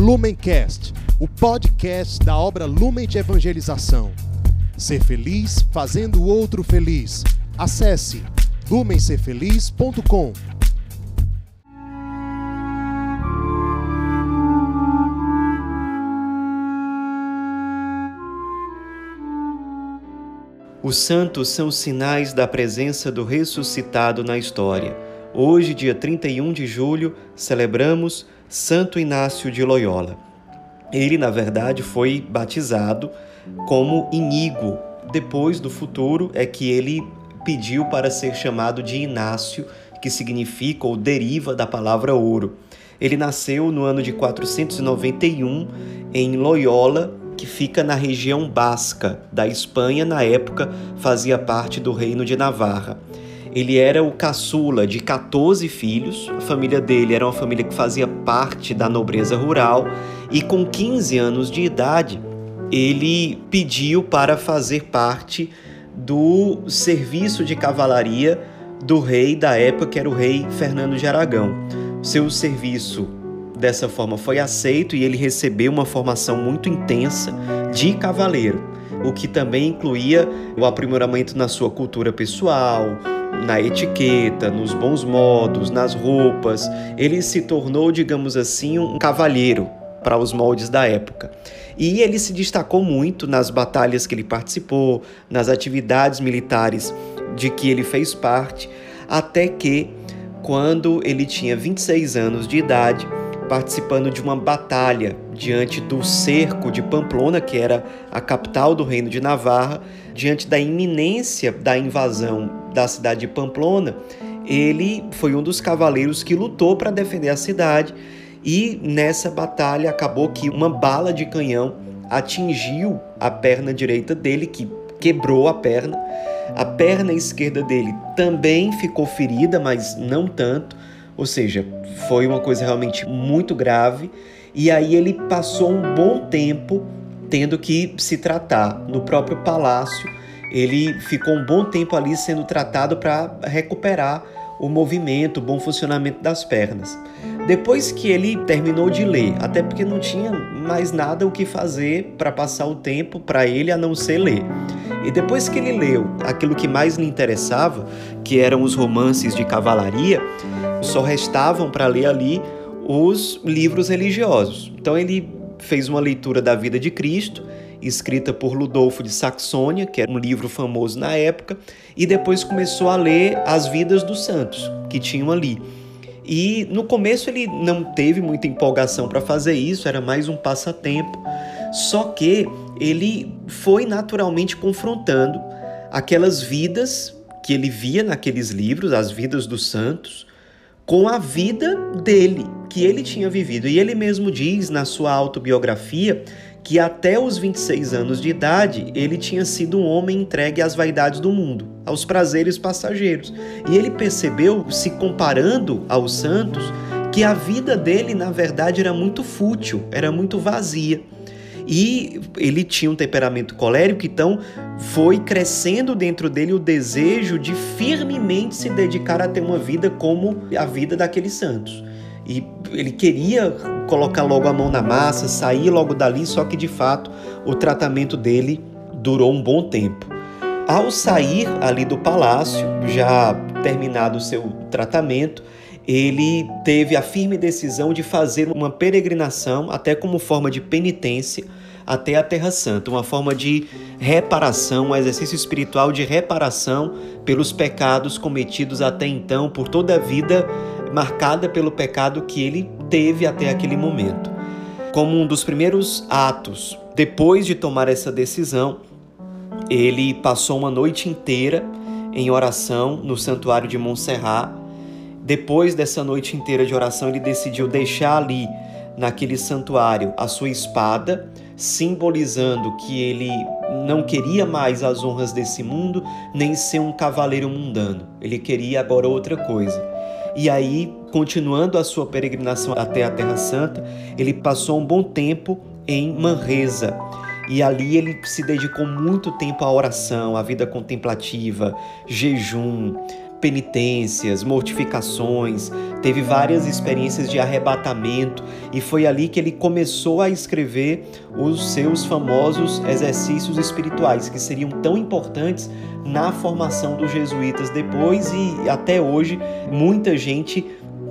Lumencast, o podcast da obra Lumen de Evangelização. Ser feliz fazendo o outro feliz. Acesse lumencerfeliz.com. Os santos são sinais da presença do ressuscitado na história. Hoje, dia 31 de julho, celebramos Santo Inácio de Loyola. Ele, na verdade, foi batizado como Inígo. Depois do futuro é que ele pediu para ser chamado de Inácio, que significa ou deriva da palavra ouro. Ele nasceu no ano de 491 em Loyola, que fica na região basca da Espanha, na época fazia parte do Reino de Navarra. Ele era o caçula de 14 filhos, a família dele era uma família que fazia parte da nobreza rural, e com 15 anos de idade, ele pediu para fazer parte do serviço de cavalaria do rei da época, que era o rei Fernando de Aragão. Seu serviço dessa forma foi aceito e ele recebeu uma formação muito intensa de cavaleiro, o que também incluía o aprimoramento na sua cultura pessoal, na etiqueta, nos bons modos, nas roupas. Ele se tornou, digamos assim, um cavalheiro para os moldes da época. E ele se destacou muito nas batalhas que ele participou, nas atividades militares de que ele fez parte, até que, quando ele tinha 26 anos de idade, participando de uma batalha diante do cerco de Pamplona, que era a capital do reino de Navarra, diante da iminência da invasão da cidade de Pamplona, ele foi um dos cavaleiros que lutou para defender a cidade e nessa batalha acabou que uma bala de canhão atingiu a perna direita dele, que quebrou a perna. A perna esquerda dele também ficou ferida, mas não tanto. Ou seja, foi uma coisa realmente muito grave. E aí ele passou um bom tempo tendo que se tratar no próprio palácio. Ele ficou um bom tempo ali sendo tratado para recuperar o movimento, o bom funcionamento das pernas. Depois que ele terminou de ler, até porque não tinha mais nada o que fazer para passar o tempo para ele a não ser ler. E depois que ele leu aquilo que mais lhe interessava, que eram os romances de cavalaria, só restavam para ler ali os livros religiosos. Então ele fez uma leitura da vida de Cristo, escrita por Ludolfo de Saxônia, que era um livro famoso na época, e depois começou a ler as vidas dos santos que tinham ali. E no começo ele não teve muita empolgação para fazer isso, era mais um passatempo. Só que ele foi naturalmente confrontando aquelas vidas que ele via naqueles livros, as vidas dos santos, com a vida dele, que ele tinha vivido. E ele mesmo diz na sua autobiografia que até os 26 anos de idade ele tinha sido um homem entregue às vaidades do mundo, aos prazeres passageiros. E ele percebeu, se comparando aos santos, que a vida dele, na verdade, era muito fútil, era muito vazia. E ele tinha um temperamento colérico, então foi crescendo dentro dele o desejo de firmemente se dedicar a ter uma vida como a vida daqueles santos. E ele queria colocar logo a mão na massa, sair logo dali, só que de fato o tratamento dele durou um bom tempo. Ao sair ali do palácio, já terminado o seu tratamento, ele teve a firme decisão de fazer uma peregrinação, até como forma de penitência, até a Terra Santa, uma forma de reparação, um exercício espiritual de reparação pelos pecados cometidos até então, por toda a vida marcada pelo pecado que ele teve até aquele momento. Como um dos primeiros atos, depois de tomar essa decisão, ele passou uma noite inteira em oração no santuário de Montserrat. Depois dessa noite inteira de oração, ele decidiu deixar ali, naquele santuário, a sua espada simbolizando que ele não queria mais as honras desse mundo, nem ser um cavaleiro mundano. Ele queria agora outra coisa. E aí, continuando a sua peregrinação até a Terra Santa, ele passou um bom tempo em Manresa. E ali ele se dedicou muito tempo à oração, à vida contemplativa, jejum, penitências, mortificações, teve várias experiências de arrebatamento e foi ali que ele começou a escrever os seus famosos exercícios espirituais, que seriam tão importantes na formação dos jesuítas depois e até hoje muita gente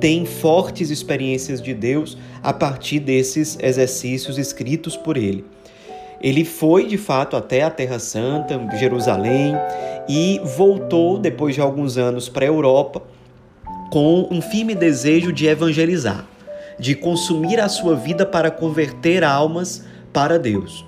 tem fortes experiências de Deus a partir desses exercícios escritos por ele. Ele foi de fato até a Terra Santa, Jerusalém, e voltou depois de alguns anos para a Europa com um firme desejo de evangelizar, de consumir a sua vida para converter almas para Deus.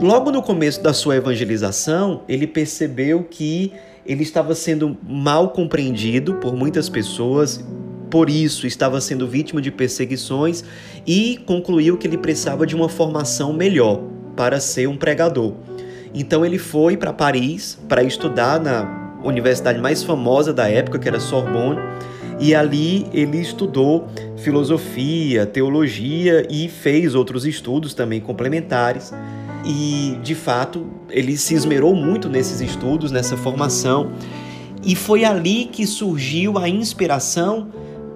Logo no começo da sua evangelização, ele percebeu que ele estava sendo mal compreendido por muitas pessoas, por isso estava sendo vítima de perseguições e concluiu que ele precisava de uma formação melhor para ser um pregador. Então ele foi para Paris para estudar na universidade mais famosa da época, que era Sorbonne, e ali ele estudou filosofia, teologia e fez outros estudos também complementares. E de fato, ele se esmerou muito nesses estudos, nessa formação, e foi ali que surgiu a inspiração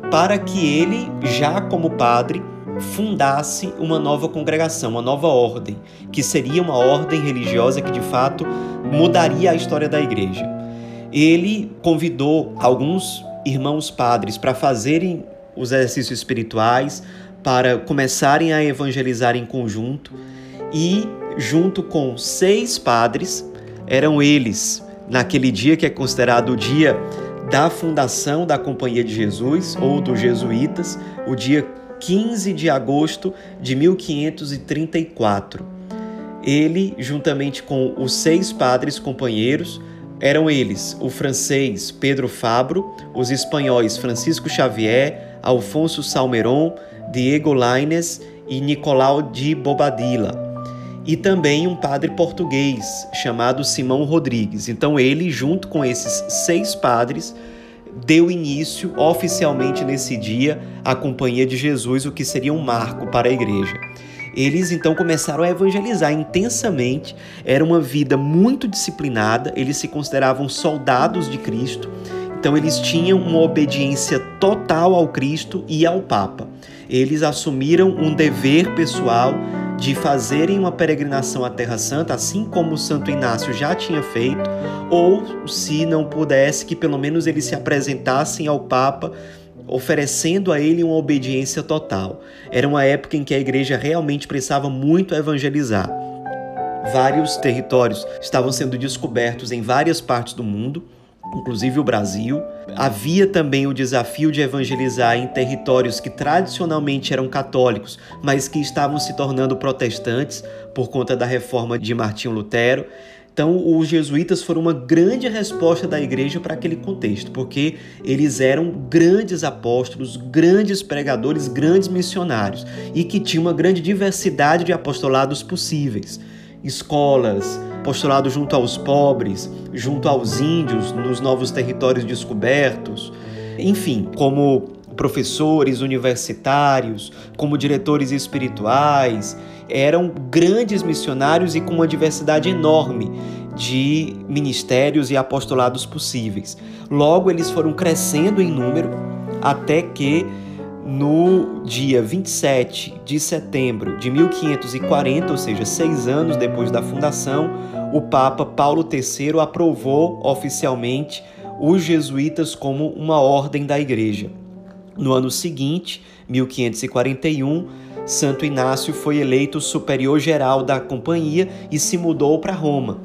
para que ele, já como padre, fundasse uma nova congregação, uma nova ordem, que seria uma ordem religiosa que de fato mudaria a história da igreja. Ele convidou alguns irmãos padres para fazerem os exercícios espirituais, para começarem a evangelizar em conjunto e, junto com seis padres, eram eles, naquele dia que é considerado o dia da fundação da Companhia de Jesus ou dos Jesuítas, o dia 15 de agosto de 1534. Ele, juntamente com os seis padres companheiros, eram eles o francês Pedro Fabro, os espanhóis Francisco Xavier, Alfonso Salmeron, Diego Lainez e Nicolau de Bobadilla, e também um padre português chamado Simão Rodrigues. Então ele, junto com esses seis padres, deu início oficialmente nesse dia à Companhia de Jesus, o que seria um marco para a igreja. Eles então começaram a evangelizar intensamente, era uma vida muito disciplinada, eles se consideravam soldados de Cristo, então eles tinham uma obediência total ao Cristo e ao Papa. Eles assumiram um dever pessoal de fazerem uma peregrinação à Terra Santa, assim como Santo Inácio já tinha feito, ou se não pudesse, que pelo menos eles se apresentassem ao Papa oferecendo a ele uma obediência total. Era uma época em que a igreja realmente precisava muito evangelizar. Vários territórios estavam sendo descobertos em várias partes do mundo inclusive o Brasil. Havia também o desafio de evangelizar em territórios que tradicionalmente eram católicos, mas que estavam se tornando protestantes por conta da reforma de Martinho Lutero. Então, os jesuítas foram uma grande resposta da igreja para aquele contexto, porque eles eram grandes apóstolos, grandes pregadores, grandes missionários e que tinham uma grande diversidade de apostolados possíveis. Escolas, postulado junto aos pobres, junto aos índios, nos novos territórios descobertos, enfim, como professores universitários, como diretores espirituais, eram grandes missionários e com uma diversidade enorme de ministérios e apostolados possíveis. Logo, eles foram crescendo em número até que no dia 27 de setembro de 1540, ou seja, seis anos depois da fundação, o Papa Paulo III aprovou oficialmente os jesuítas como uma ordem da Igreja. No ano seguinte, 1541, Santo Inácio foi eleito superior geral da companhia e se mudou para Roma.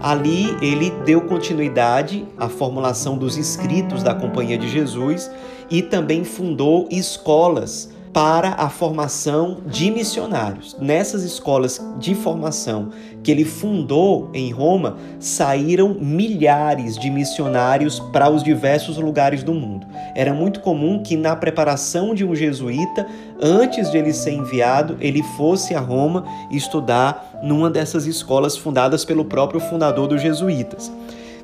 Ali ele deu continuidade à formulação dos escritos da Companhia de Jesus e também fundou escolas para a formação de missionários. Nessas escolas de formação que ele fundou em Roma, saíram milhares de missionários para os diversos lugares do mundo. Era muito comum que na preparação de um jesuíta, antes de ele ser enviado, ele fosse a Roma estudar numa dessas escolas fundadas pelo próprio fundador dos jesuítas.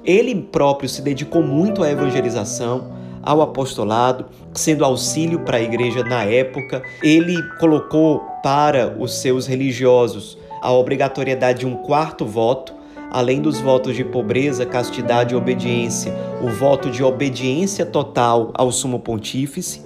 Ele próprio se dedicou muito à evangelização, ao apostolado, sendo auxílio para a igreja na época. Ele colocou para os seus religiosos a obrigatoriedade de um quarto voto, além dos votos de pobreza, castidade e obediência, o voto de obediência total ao sumo pontífice.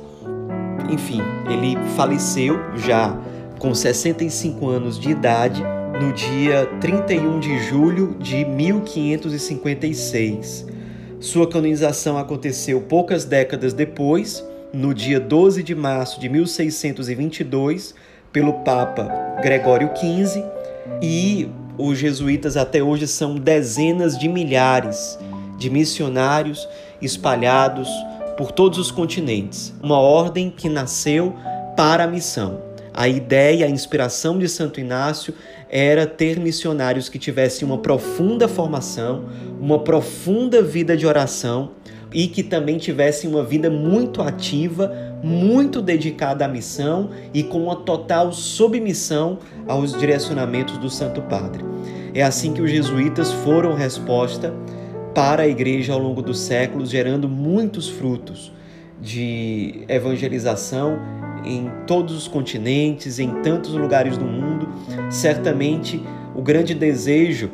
Enfim, ele faleceu já com 65 anos de idade no dia 31 de julho de 1556. Sua canonização aconteceu poucas décadas depois, no dia 12 de março de 1622, pelo Papa Gregório XV, e os jesuítas até hoje são dezenas de milhares de missionários espalhados por todos os continentes. Uma ordem que nasceu para a missão. A ideia, a inspiração de Santo Inácio era ter missionários que tivessem uma profunda formação, uma profunda vida de oração e que também tivessem uma vida muito ativa, muito dedicada à missão e com uma total submissão aos direcionamentos do Santo Padre. É assim que os jesuítas foram resposta para a igreja ao longo dos séculos, gerando muitos frutos de evangelização em todos os continentes, em tantos lugares do mundo. Certamente o grande desejo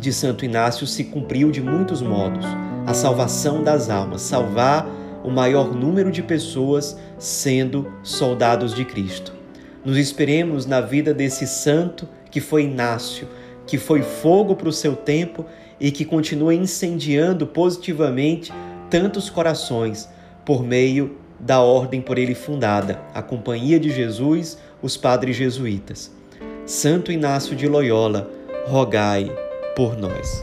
de Santo Inácio se cumpriu de muitos modos. A salvação das almas, salvar o maior número de pessoas sendo soldados de Cristo. Nos esperemos na vida desse santo que foi Inácio, que foi fogo para o seu tempo e que continua incendiando positivamente tantos corações por meio da ordem por ele fundada, a Companhia de Jesus, os Padres Jesuítas. Santo Inácio de Loyola, rogai por nós.